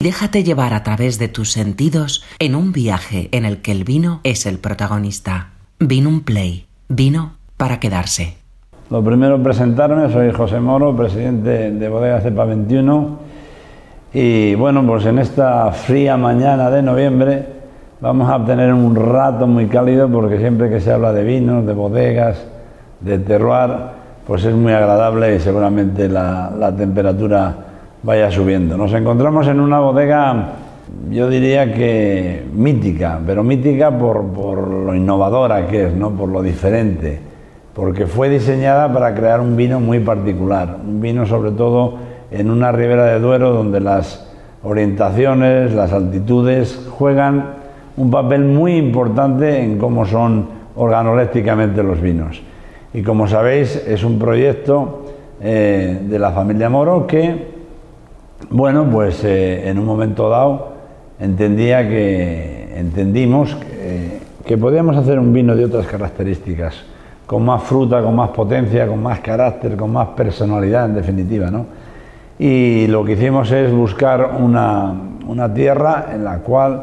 Déjate llevar a través de tus sentidos en un viaje en el que el vino es el protagonista. Vino un play. Vino para quedarse. Lo primero presentarme, soy José Moro, presidente de Bodega Cepa 21. Y bueno, pues en esta fría mañana de noviembre vamos a tener un rato muy cálido porque siempre que se habla de vinos, de bodegas, de terroir, pues es muy agradable y seguramente la temperatura vaya subiendo. Nos encontramos en una bodega, yo diría que mítica, pero mítica por, lo innovadora que es, ¿no? por lo diferente, porque fue diseñada para crear un vino muy particular, un vino sobre todo en una ribera de Duero donde las orientaciones, las altitudes juegan un papel muy importante en cómo son organolépticamente los vinos. Y como sabéis, es un proyecto eh, de la familia Moro que bueno, pues eh, en un momento dado entendía que entendimos que, podíamos hacer un vino de otras características, con más fruta, con más potencia, con más carácter, con más personalidad en definitiva, ¿no? Y lo que hicimos es buscar una, tierra en la cual,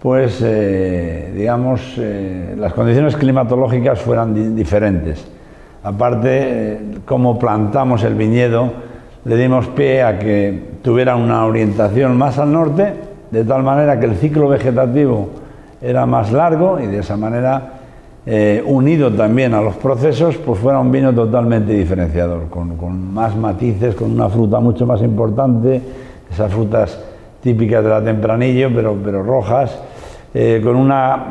pues, eh, digamos, eh, las condiciones climatológicas fueran diferentes. Aparte, cómo plantamos el viñedo, le dimos pie a que tuviera una orientación más al norte, de tal manera que el ciclo vegetativo era más largo y de esa manera, eh, unido también a los procesos, pues fuera un vino totalmente diferenciador, con, más matices, con una fruta mucho más importante, esas frutas típicas de la tempranillo, pero, pero rojas, eh, con, una,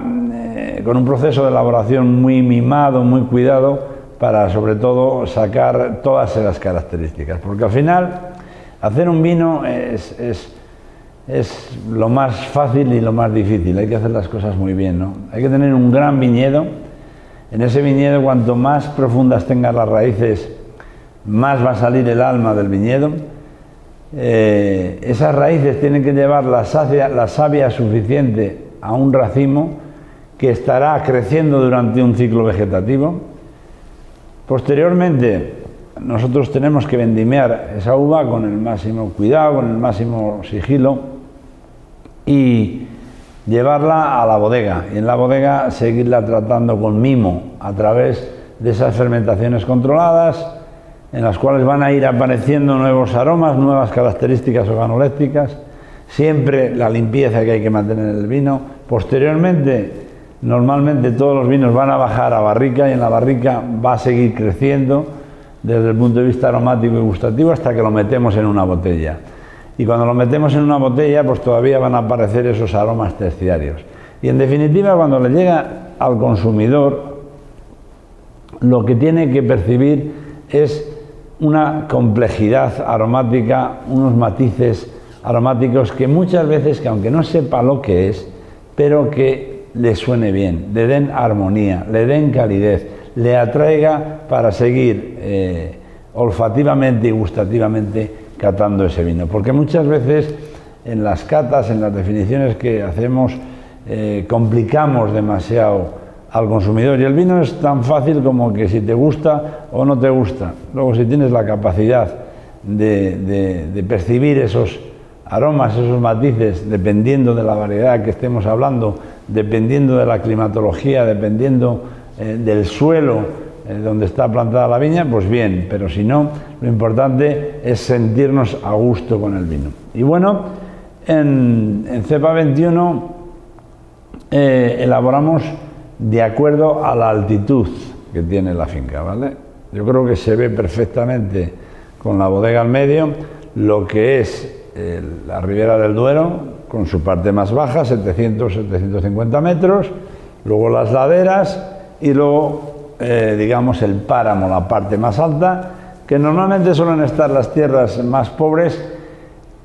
eh, con un proceso de elaboración muy mimado, muy cuidado, para sobre todo sacar todas esas características, porque al final hacer un vino es, es, lo más fácil y lo más difícil, hay que hacer las cosas muy bien, ¿no? Hay que tener un gran viñedo, en ese viñedo cuanto más profundas tengas las raíces, más va a salir el alma del viñedo. Eh, esas raíces tienen que llevar la, la savia suficiente a un racimo que estará creciendo durante un ciclo vegetativo Posteriormente, nosotros tenemos que vendimiar esa uva con el máximo cuidado, con el máximo sigilo y llevarla a la bodega. Y en la bodega seguirla tratando con mimo a través de esas fermentaciones controladas, en las cuales van a ir apareciendo nuevos aromas, nuevas características organolépticas, siempre la limpieza que hay que mantener en el vino. Posteriormente, Normalmente todos los vinos van a bajar a barrica y en la barrica va a seguir creciendo desde el punto de vista aromático y gustativo hasta que lo metemos en una botella. Y cuando lo metemos en una botella, pues todavía van a aparecer esos aromas terciarios. Y en definitiva, cuando le llega al consumidor, lo que tiene que percibir es una complejidad aromática, unos matices aromáticos que muchas veces, que aunque no sepa lo que es, pero que le suene bien, le den armonía, le den calidez, le atraiga para seguir eh, olfativamente y gustativamente catando ese vino. Porque muchas veces en las catas, en las definiciones que hacemos, eh, complicamos demasiado al consumidor. Y el vino es tan fácil como que si te gusta o no te gusta. Luego si tienes la capacidad de percibir esos aromas, esos matices, dependiendo de la variedad que estemos hablando, dependiendo de la climatología, dependiendo eh, del suelo eh, donde está plantada la viña, pues bien, pero si no, lo importante es sentirnos a gusto con el vino. Y bueno, en, Cepa 21 eh, elaboramos de acuerdo a la altitud que tiene la finca, ¿vale? Yo creo que se ve perfectamente con la bodega al medio lo que es la ribera del Duero, con su parte más baja, 700-750 metros, luego las laderas y luego, eh, digamos, el páramo, la parte más alta, que normalmente suelen estar las tierras más pobres,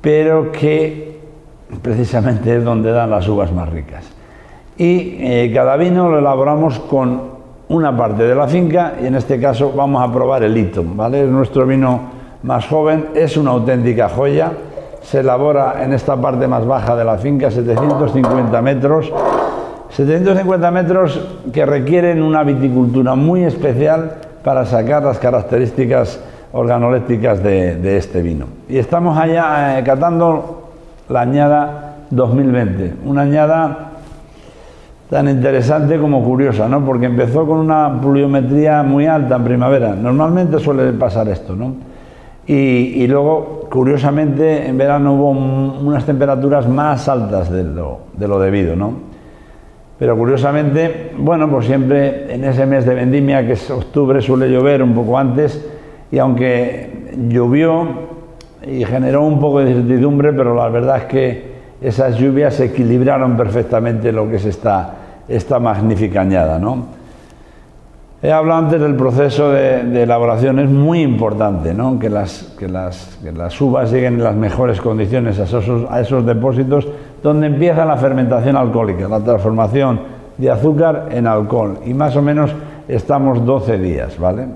pero que precisamente es donde dan las uvas más ricas. Y eh, cada vino lo elaboramos con una parte de la finca y en este caso vamos a probar el hito, ¿vale? Es nuestro vino más joven, es una auténtica joya se elabora en esta parte más baja de la finca, 750 metros. 750 metros que requieren una viticultura muy especial para sacar las características organolépticas de, este vino. Y estamos allá eh, catando la añada 2020. Una añada tan interesante como curiosa, ¿no? Porque empezó con una pluviometría muy alta en primavera. Normalmente suele pasar esto, ¿no? Y, luego, curiosamente, en verano hubo unas temperaturas más altas de lo, de lo debido, ¿no? Pero curiosamente, bueno, pues siempre en ese mes de vendimia, que es octubre, suele llover un poco antes, y aunque llovió y generó un poco de incertidumbre, pero la verdad es que esas lluvias equilibraron perfectamente lo que es esta, esta magnífica añada, ¿no? He hablado antes del proceso de, elaboración, es muy importante ¿no? que, las, que, las, que, las, uvas lleguen en las mejores condiciones a esos, a esos depósitos donde empieza la fermentación alcohólica, la transformación de azúcar en alcohol. Y más o menos estamos 12 días, ¿vale?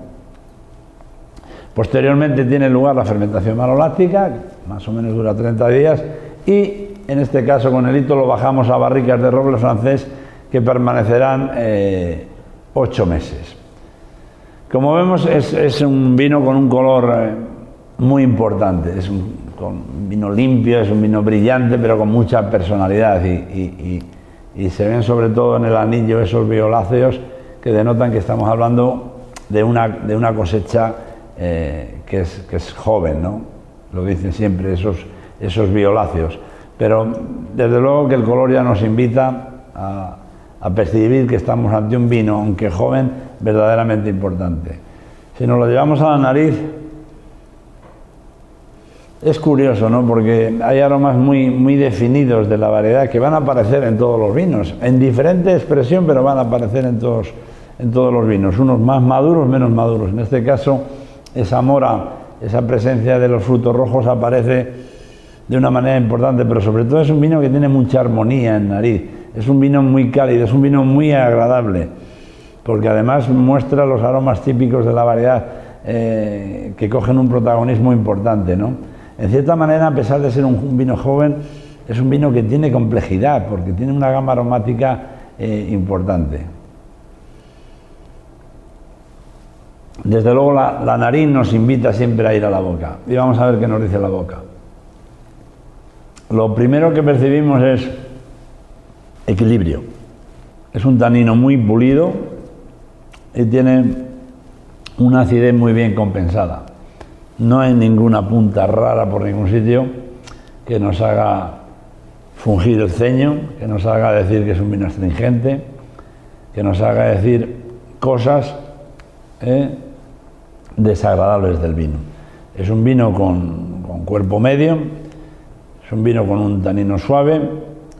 Posteriormente tiene lugar la fermentación maloláctica, más o menos dura 30 días, y en este caso con el hito lo bajamos a barricas de roble francés que permanecerán... Eh, ocho meses. Como vemos, es, un vino con un color eh, muy importante, vino limpio, es un vino brillante, pero con mucha personalidad y, se ven sobre todo en el anillo esos violáceos que denotan que estamos hablando de una, de una cosecha eh, que, es, que, es, joven, ¿no? Lo dicen siempre esos, esos violáceos. Pero desde luego que el color ya nos invita a, a percibir que estamos ante un vino, aunque joven, verdaderamente importante. Si nos lo llevamos a la nariz, es curioso, ¿no? Porque hay aromas muy, muy definidos de la variedad que van a aparecer en todos los vinos, en diferente expresión, pero van a aparecer en todos, en todos los vinos, unos más maduros, menos maduros. En este caso, esa mora, esa presencia de los frutos rojos aparece de una manera importante, pero sobre todo es un vino que tiene mucha armonía en nariz es un vino muy cálido, es un vino muy agradable, porque además muestra los aromas típicos de la variedad eh, que cogen un protagonismo importante. ¿no? En cierta manera, a pesar de ser un, vino joven, es un vino que tiene complejidad, porque tiene una gama aromática eh, importante. Desde luego la, la, nariz nos invita siempre a ir a la boca. Y vamos a ver qué nos dice la boca. Lo primero que percibimos es equilibrio. Es un tanino muy pulido y tiene una acidez muy bien compensada. No hay ninguna punta rara por ningún sitio que nos haga fungir el ceño, que nos haga decir que es un vino astringente, que nos haga decir cosas eh, desagradables del vino. Es un vino con, con cuerpo medio, es un vino con un tanino suave,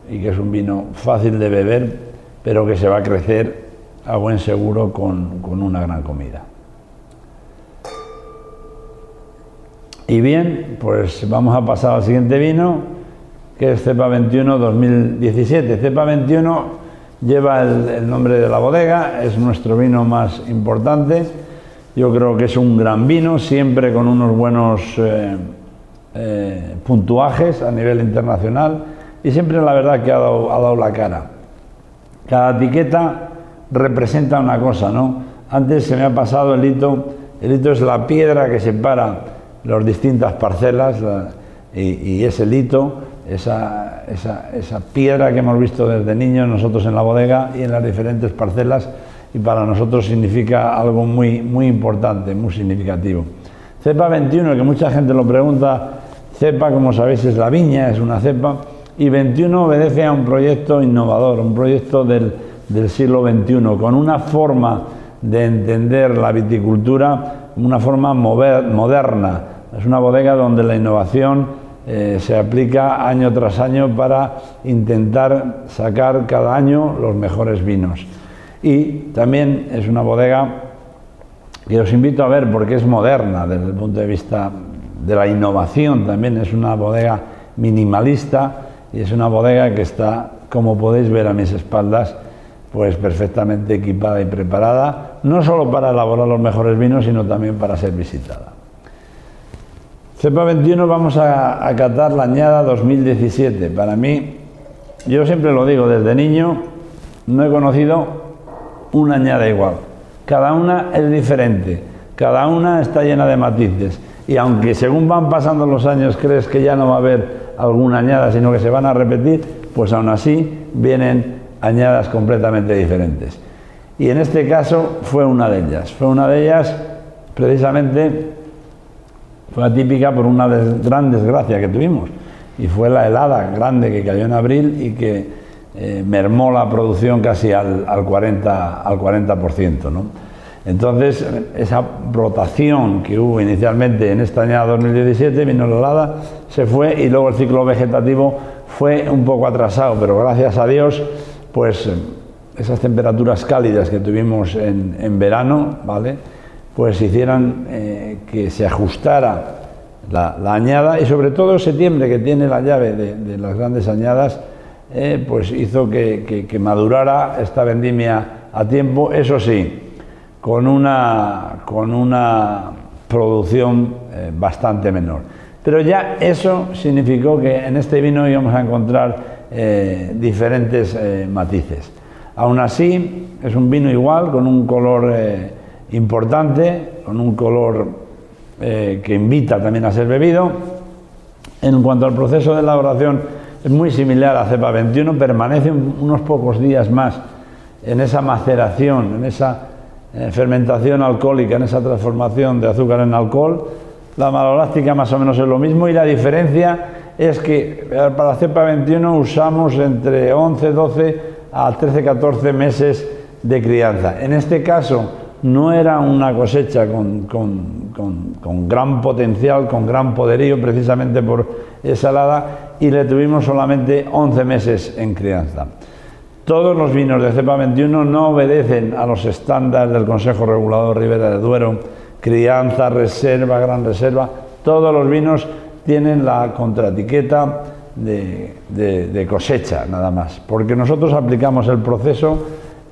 y que es un vino fácil de beber, pero que se va a crecer a buen seguro con, una gran comida. Y bien, pues vamos a pasar al siguiente vino, que es Cepa 21 2017. Cepa 21 lleva el, nombre de la bodega, es nuestro vino más importante. Yo creo que es un gran vino, siempre con unos buenos eh, eh, puntuajes a nivel internacional y siempre la verdad que ha dado, la cara. Cada etiqueta representa una cosa, ¿no? Antes se me ha pasado el hito, el hito es la piedra que separa las distintas parcelas y, es el hito, esa, esa, piedra que hemos visto desde niños nosotros en la bodega y en las diferentes parcelas y para nosotros significa algo muy, muy importante, muy significativo. Cepa 21, que mucha gente lo pregunta, cepa como sabéis es la viña, es una cepa, y 21 obedece a un proyecto innovador, un proyecto del, siglo XXI, con una forma de entender la viticultura, una forma moderna. Es una bodega donde la innovación eh, se aplica año tras año para intentar sacar cada año los mejores vinos. Y también es una bodega que os invito a ver porque es moderna desde el punto de vista de la innovación, también es una bodega minimalista y es una bodega que está, como podéis ver a mis espaldas, pues perfectamente equipada y preparada, no solo para elaborar los mejores vinos, sino también para ser visitada. Cepa 21 vamos a, a la añada 2017. Para mí, yo siempre lo digo, desde niño no he conocido una añada igual. Cada una es diferente, cada una está llena de matices. Y aunque según van pasando los años crees que ya no va a haber alguna añada, sino que se van a repetir, pues aún así vienen añadas completamente diferentes. Y en este caso fue una de ellas. Fue una de ellas, precisamente, fue atípica por una gran desgracia que tuvimos. Y fue la helada grande que cayó en abril y que eh, mermó la producción casi al, al 40%. Al 40% ¿no? Entonces, esa rotación que hubo inicialmente en esta año 2017, vino la helada, se fue y luego el ciclo vegetativo fue un poco atrasado, pero gracias a Dios, pues esas temperaturas cálidas que tuvimos en, verano, ¿vale? Pues hicieran eh, que se ajustara la, añada y sobre todo septiembre, que tiene la llave de, las grandes añadas, eh, pues hizo que, madurara esta vendimia a tiempo, eso sí, con una, con una producción eh, bastante menor. Pero ya eso significó que en este vino íbamos a encontrar diferentes matices. Aún así, es un vino igual, con un color importante, con un color que invita también a ser bebido. En cuanto al proceso de elaboración, es muy similar a cepa 21, permanece unos pocos días más en esa maceración, en esa eh, fermentación alcohólica, en esa transformación de azúcar en alcohol. La maloláctica más o menos es lo mismo y la diferencia es que eh, para cepa 21 usamos entre 11, 12 a 13, 14 meses de crianza. En este caso no era una cosecha con, con gran potencial, con gran poderío, precisamente por esa helada, y le tuvimos solamente 11 meses en crianza. Todos los vinos de cepa 21 no obedecen a los estándares del Consejo Regulador Ribera de Duero, crianza, reserva, gran reserva. Todos los vinos tienen la contraetiqueta de, cosecha, nada más, porque nosotros aplicamos el proceso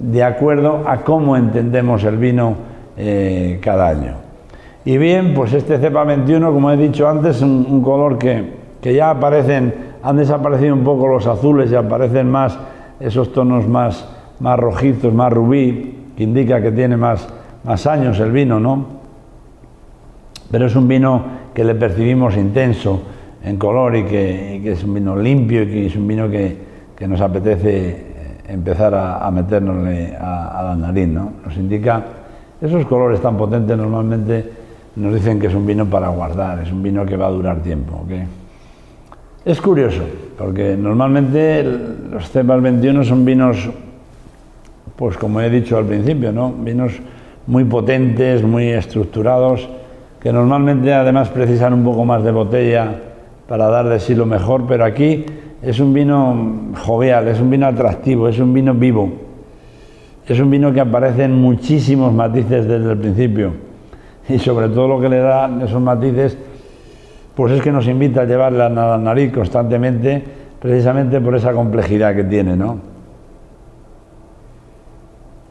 de acuerdo a cómo entendemos el vino eh, cada año. Y bien, pues este cepa 21, como he dicho antes, es un, color que, que ya aparecen, han desaparecido un poco los azules y aparecen más esos tonos más, más rojizos, más rubí, que indica que tiene más, más años el vino, ¿no? Pero es un vino que le percibimos intenso en color y que, es un vino limpio y que es un vino que, nos apetece empezar a, a meternosle a, la nariz, ¿no? Nos indica esos colores tan potentes normalmente nos dicen que es un vino para guardar, es un vino que va a durar tiempo. ¿okay? Es curioso, porque normalmente los cepas 21 son vinos, pues como he dicho al principio, ¿no? vinos muy potentes, muy estructurados, que normalmente además precisan un poco más de botella para dar de sí lo mejor, pero aquí es un vino jovial, es un vino atractivo, es un vino vivo, es un vino que aparece en muchísimos matices desde el principio y sobre todo lo que le da esos matices pues es que nos invita a llevarla a la nariz constantemente, precisamente por esa complejidad que tiene, ¿no?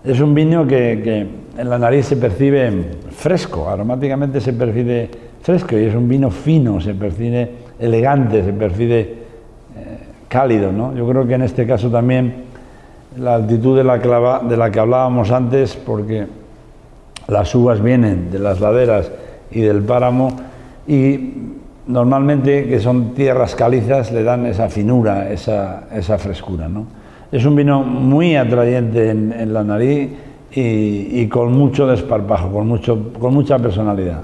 Es un vino que, en la nariz se percibe fresco, aromáticamente se percibe fresco y es un vino fino, se percibe elegante, se percibe cálido, ¿no? Yo creo que en este caso también la altitud de la, de la que hablábamos antes, porque las uvas vienen de las laderas y del páramo y normalmente que son tierras calizas le dan esa finura, esa, esa frescura. ¿no? Es un vino muy atrayente en, la nariz y, con mucho desparpajo, con, mucho, con mucha personalidad.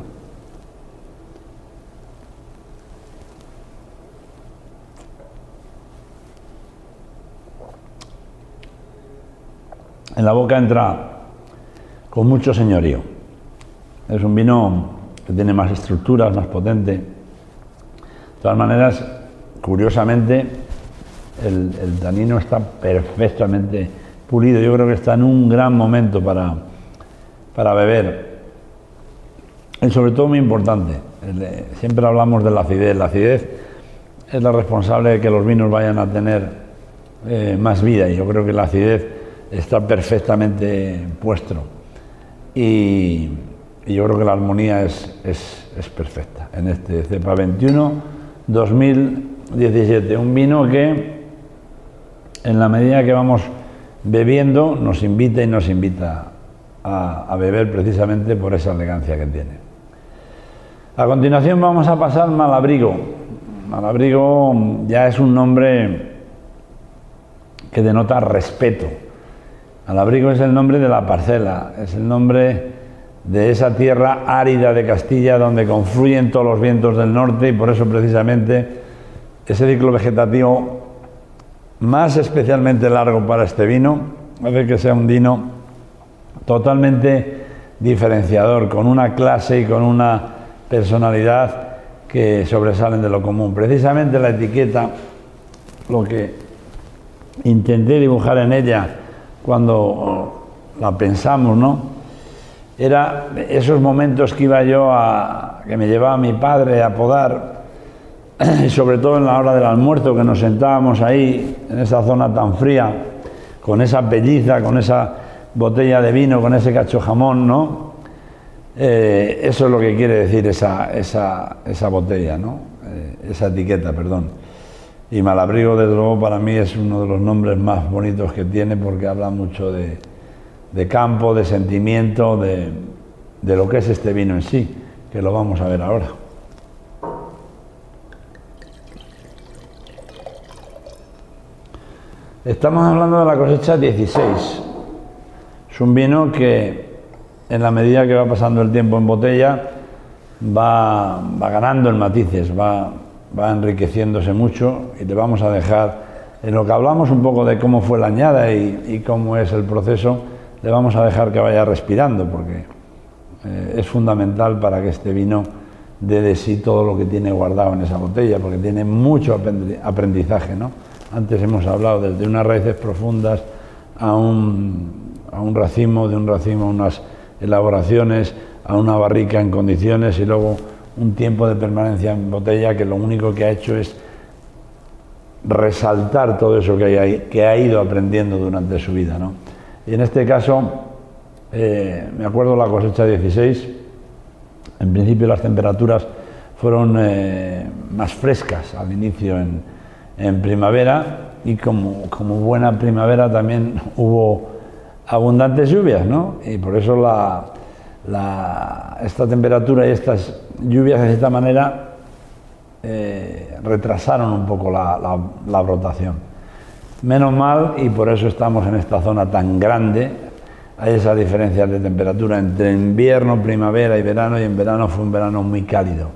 En la boca entra con mucho señorío. Es un vino que tiene más estructuras, más potente de todas maneras, curiosamente, el, tanino está perfectamente pulido. Yo creo que está en un gran momento para, para beber. Y sobre todo muy importante, siempre hablamos de la acidez. La acidez es la responsable de que los vinos vayan a tener eh, más vida y yo creo que la acidez está perfectamente puesto. Y, yo creo que la armonía es, es, es perfecta. En este cepa 21 2017. Un vino que, en la medida que vamos bebiendo, nos invita y nos invita a, beber precisamente por esa elegancia que tiene. A continuación vamos a pasar Malabrigo. Malabrigo ya es un nombre que denota respeto. Malabrigo es el nombre de la parcela, es el nombre de esa tierra árida de Castilla donde confluyen todos los vientos del norte y por eso precisamente ese ciclo vegetativo más especialmente largo para este vino hace que sea un vino totalmente diferenciador, con una clase y con una personalidad que sobresalen de lo común. Precisamente la etiqueta, lo que intenté dibujar en ella cuando la pensamos, ¿no? Era esos momentos que iba yo a, que me llevaba mi padre a podar, y sobre todo en la hora del almuerzo, que nos sentábamos ahí, en esa zona tan fría, con esa pelliza, con esa botella de vino, con ese cacho jamón, ¿no? Eh, eso es lo que quiere decir esa, esa, botella, ¿no? Eh, esa etiqueta, perdón. Y Malabrigo, desde luego, para mí es uno de los nombres más bonitos que tiene porque habla mucho de, campo, de sentimiento, de, de lo que es este vino en sí, que lo vamos a ver ahora. Estamos hablando de la cosecha 16. Es un vino que en la medida que va pasando el tiempo en botella, va, ganando en matices, va, enriqueciéndose mucho y te vamos a dejar, en lo que hablamos un poco de cómo fue la añada y, cómo es el proceso, le vamos a dejar que vaya respirando, porque eh, es fundamental para que este vino dé de sí todo lo que tiene guardado en esa botella, porque tiene mucho aprendizaje. ¿no? Antes hemos hablado desde unas raíces profundas a un, a un racimo, de un racimo a unas elaboraciones a una barrica en condiciones y luego un tiempo de permanencia en botella que lo único que ha hecho es resaltar todo eso que, que ha ido aprendiendo durante su vida. ¿no? Y en este caso, eh, me acuerdo la cosecha 16, en principio las temperaturas fueron eh, más frescas al inicio en, primavera y como, buena primavera también hubo abundantes lluvias, ¿no? Y por eso esta temperatura y estas lluvias de esta manera eh, retrasaron un poco la, la. Menos mal, y por eso estamos en esta zona tan grande, hay esas diferencias de temperatura entre invierno, primavera y verano, y en verano fue un verano muy cálido.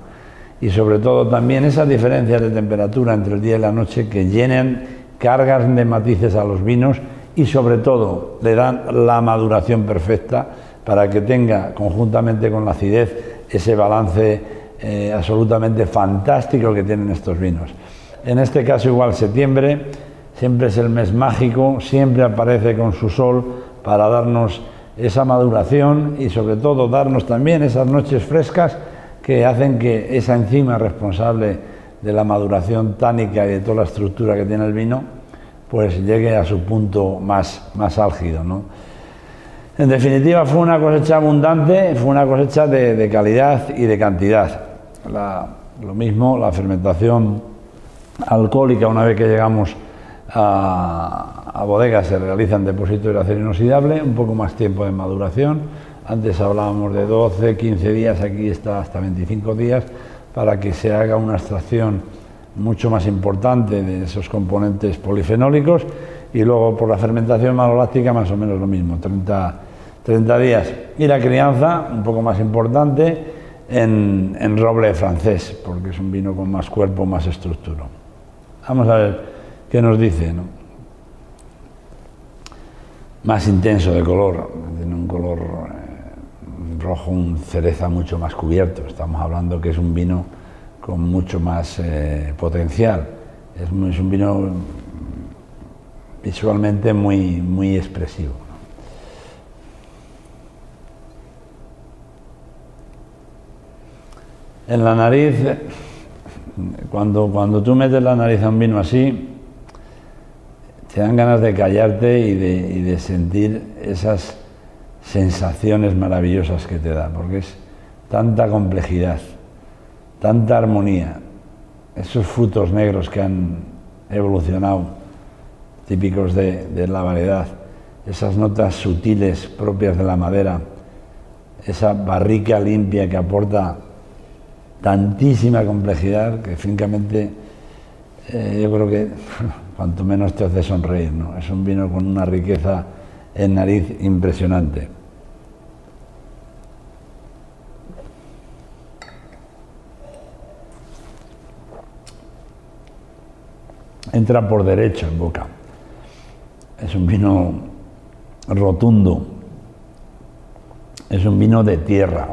Y sobre todo también esas diferencias de temperatura entre el día y la noche que llenan cargas de matices a los vinos y sobre todo le dan la maduración perfecta para que tenga conjuntamente con la acidez ese balance eh, absolutamente fantástico que tienen estos vinos. En este caso igual septiembre siempre es el mes mágico, siempre aparece con su sol para darnos esa maduración y sobre todo darnos también esas noches frescas que hacen que esa enzima responsable de la maduración tánica y de toda la estructura que tiene el vino pues llegue a su punto más, más álgido. ¿no? En definitiva, fue una cosecha abundante, fue una cosecha de, calidad y de cantidad. lo mismo, la fermentación alcohólica, una vez que llegamos a, a bodega, se realiza en depósito de acero inoxidable, un poco más tiempo de maduración. Antes hablábamos de 12, 15 días, aquí está hasta 25 días, para que se haga una extracción mucho más importante de esos componentes polifenólicos y luego por la fermentación maloláctica más o menos lo mismo, 30, 30 días. Y la crianza, un poco más importante, en, roble francés, porque es un vino con más cuerpo, más estructura. Vamos a ver qué nos dice. ¿no? Más intenso de color, tiene un color eh, rojo, un cereza mucho más cubierto. Estamos hablando que es un vino con mucho más eh, potencial. Es, un vino visualmente muy, muy expresivo. En la nariz, cuando, cuando tú metes la nariz a un vino así, te dan ganas de callarte y de, de sentir esas sensaciones maravillosas que te da, porque es tanta complejidad tanta armonía, esos frutos negros que han evolucionado, típicos de, la variedad, esas notas sutiles propias de la madera, esa barrica limpia que aporta tantísima complejidad que francamente eh, yo creo que cuanto menos te hace sonreír, ¿no? Es un vino con una riqueza en nariz impresionante. Entra por derecho en boca. Es un vino rotundo. Es un vino de tierra.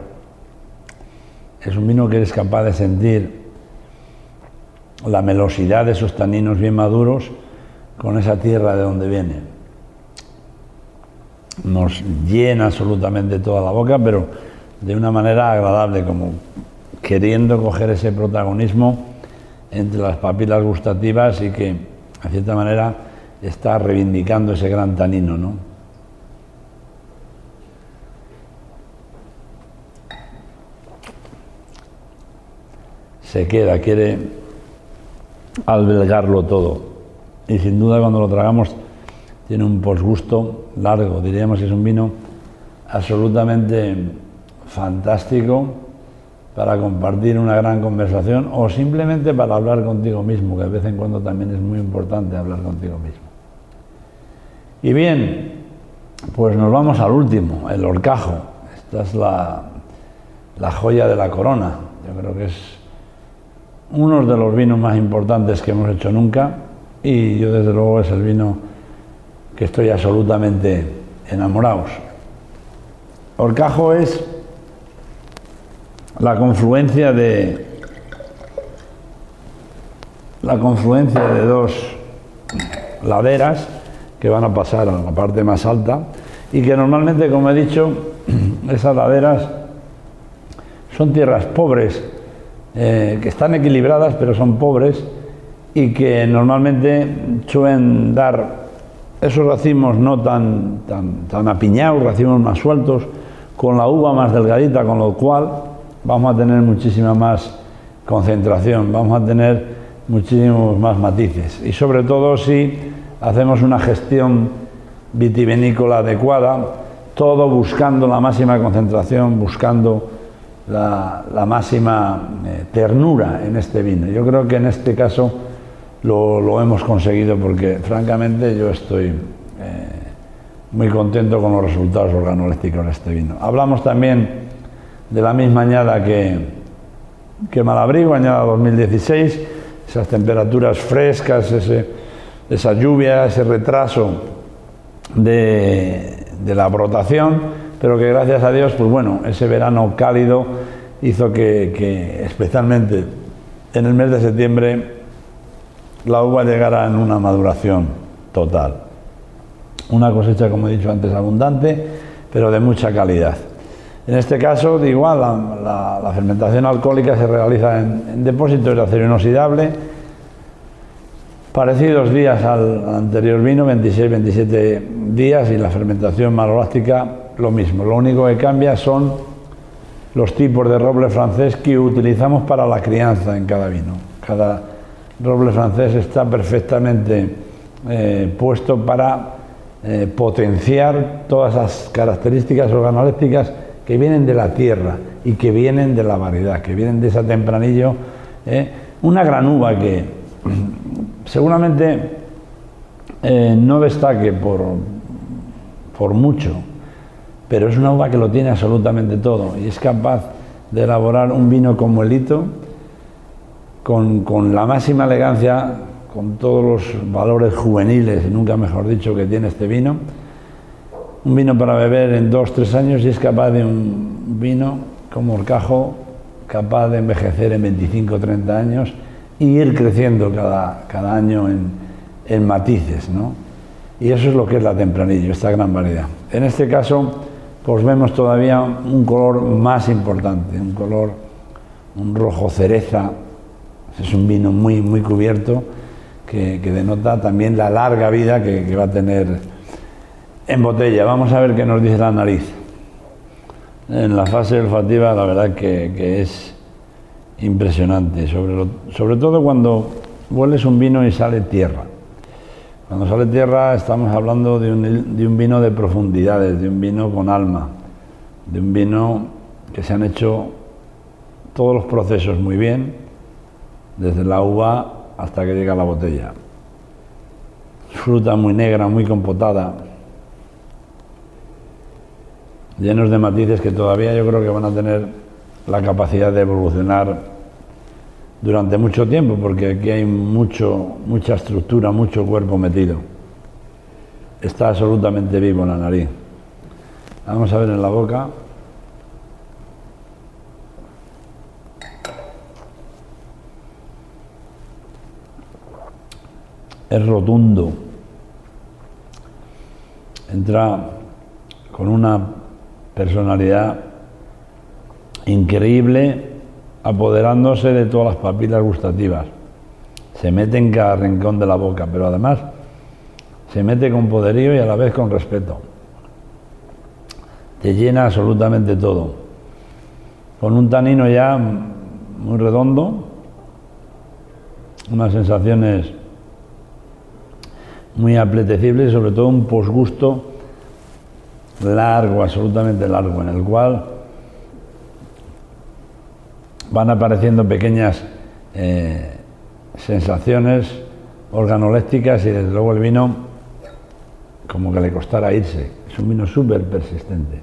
Es un vino que eres capaz de sentir la melosidad de esos taninos bien maduros con esa tierra de donde viene. Nos llena absolutamente toda la boca, pero de una manera agradable, como queriendo coger ese protagonismo entre las papilas gustativas y que, de cierta manera, está reivindicando ese gran tanino, ¿no? Se queda, quiere albergarlo todo. Y sin duda cuando lo tragamos tiene un posgusto largo, diríamos que es un vino absolutamente fantástico para compartir una gran conversación o simplemente para hablar contigo mismo, que de vez en cuando también es muy importante hablar contigo mismo. Y bien, pues nos vamos al último, el horcajo. Esta es la, la joya de la corona. Yo creo que es uno de los vinos más importantes que hemos hecho nunca y yo desde luego es el vino que estoy absolutamente enamorados. Orcajo es la confluencia de la confluencia de dos laderas que van a pasar a la parte más alta y que normalmente, como he dicho, esas laderas son tierras pobres eh, que están equilibradas pero son pobres y que normalmente suelen dar esos racimos no tan, tan, tan apiñados, racimos más sueltos, con la uva más delgadita, con lo cual vamos a tener muchísima más concentración, vamos a tener muchísimos más matices. Y sobre todo si hacemos una gestión vitivinícola adecuada, todo buscando la máxima concentración, buscando la, máxima eh, ternura en este vino. Yo creo que en este caso lo, hemos conseguido porque francamente yo estoy eh, muy contento con los resultados organolépticos de este vino. Hablamos también de la misma añada que, que Malabrigo, añada 2016, esas temperaturas frescas, esa lluvia, ese retraso de, de la brotación pero que gracias a Dios, pues bueno, ese verano cálido hizo que, especialmente en el mes de septiembre la uva llegara en una maduración total. Una cosecha, como he dicho antes, abundante, pero de mucha calidad. En este caso, igual, la, fermentación alcohólica se realiza en, depósitos de acero inoxidable, parecidos días al anterior vino, 26-27 días, y la fermentación maloláctica lo mismo. Lo único que cambia son los tipos de roble francés que utilizamos para la crianza en cada vino. Cada roble francés está perfectamente eh, puesto para eh, potenciar todas las características organolépticas que vienen de la tierra y que vienen de la variedad, que vienen de ese tempranillo. Eh, una gran uva que seguramente no destaque por, por mucho, pero es una uva que lo tiene absolutamente todo y es capaz de elaborar un vino como el hito, con, la máxima elegancia, con todos los valores juveniles, nunca mejor dicho, que tiene este vino. Un vino para beber en dos, tres años y es capaz de un vino como Orcajo, capaz de envejecer en 25, 30 años y ir creciendo cada, cada año en, en matices, ¿no? Y eso es lo que es la tempranillo, esta gran variedad. En este caso, pues vemos todavía un color más importante, un color, un rojo cereza, es un vino muy, muy cubierto, que, denota también la larga vida que, va a tener en botella. Vamos a ver qué nos dice la nariz. En la fase olfativa la verdad que, es impresionante, sobre, sobre todo cuando hueles un vino y sale tierra. Cuando sale tierra estamos hablando de un, vino de profundidades, de un vino con alma, de un vino que se han hecho todos los procesos muy bien, desde la uva hasta que llega a la botella. Fruta muy negra, muy compotada, llenos de matices que todavía yo creo que van a tener la capacidad de evolucionar durante mucho tiempo, porque aquí hay mucho, mucha estructura, mucho cuerpo metido. Está absolutamente vivo en la nariz. Vamos a ver en la boca. Es rotundo. Entra con una personalidad increíble, apoderándose de todas las papilas gustativas. Se mete en cada rincón de la boca, pero además se mete con poderío y a la vez con respeto. Te llena absolutamente todo. Con un tanino ya muy redondo, unas sensaciones muy apetecibles y sobre todo un posgusto largo, absolutamente largo, en el cual van apareciendo pequeñas eh, sensaciones organolépticas y desde luego el vino como que le costara irse. Es un vino súper persistente.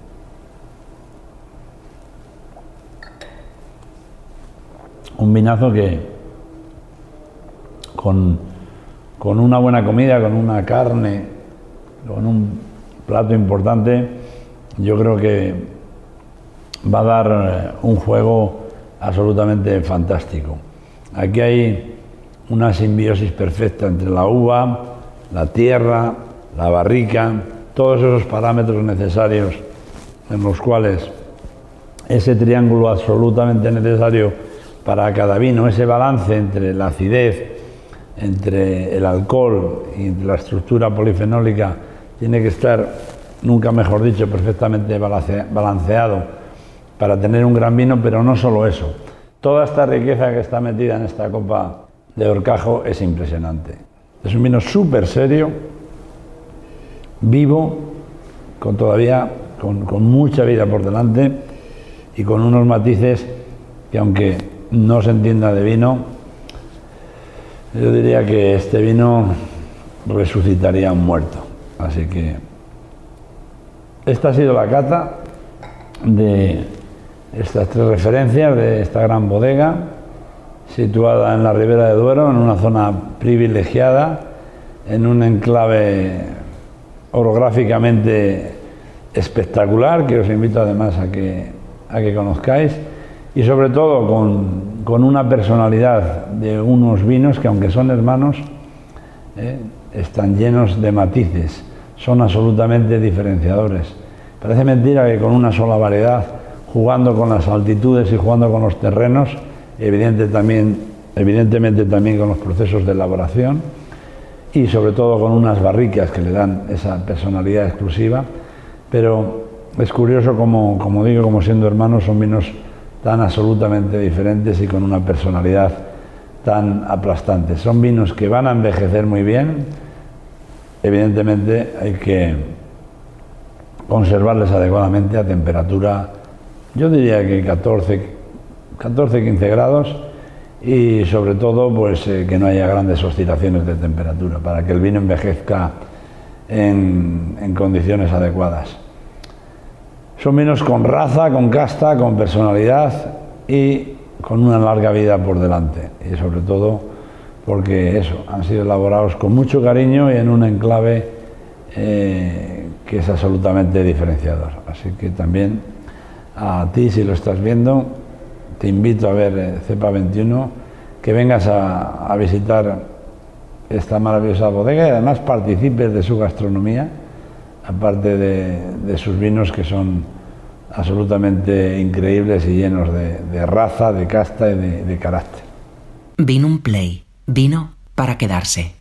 Un vinazo que con, con una buena comida, con una carne, con un plato importante, yo creo que va a dar eh, un juego absolutamente fantástico. Aquí hay una simbiosis perfecta entre la uva, la tierra, la barrica, todos esos parámetros necesarios en los cuales ese triángulo absolutamente necesario para cada vino, ese balance entre la acidez, entre el alcohol y la estructura polifenólica tiene que estar, nunca mejor dicho, perfectamente balanceado para tener un gran vino, pero no solo eso. Toda esta riqueza que está metida en esta copa de horcajo es impresionante. Es un vino súper serio, vivo, con todavía con, mucha vida por delante y con unos matices que aunque no se entienda de vino, yo diría que este vino resucitaría a un muerto. Así que esta ha sido la cata de estas tres referencias de esta gran bodega situada en la ribera de Duero, en una zona privilegiada, en un enclave orográficamente espectacular, que os invito además a que, a que conozcáis, y sobre todo con, con, una personalidad de unos vinos que aunque son hermanos, eh, están llenos de matices, son absolutamente diferenciadores. Parece mentira que con una sola variedad, jugando con las altitudes y jugando con los terrenos, evidente también, evidentemente también con los procesos de elaboración y sobre todo con unas barricas que le dan esa personalidad exclusiva, pero es curioso como, como digo, como siendo hermanos son vinos tan absolutamente diferentes y con una personalidad tan aplastante. Son vinos que van a envejecer muy bien, evidentemente hay que conservarles adecuadamente a temperatura, yo diría que 14, 14-15 grados y sobre todo pues eh, que no haya grandes oscilaciones de temperatura para que el vino envejezca en, en condiciones adecuadas. Son vinos con raza, con casta, con personalidad y con una larga vida por delante y sobre todo porque eso, han sido elaborados con mucho cariño y en un enclave eh, que es absolutamente diferenciador. Así que también a ti, si lo estás viendo, te invito a ver eh, Cepa 21, que vengas a, visitar esta maravillosa bodega y además participes de su gastronomía, aparte de, sus vinos que son absolutamente increíbles y llenos de, de raza, de casta y de, de carácter. Vino un play, vino para quedarse.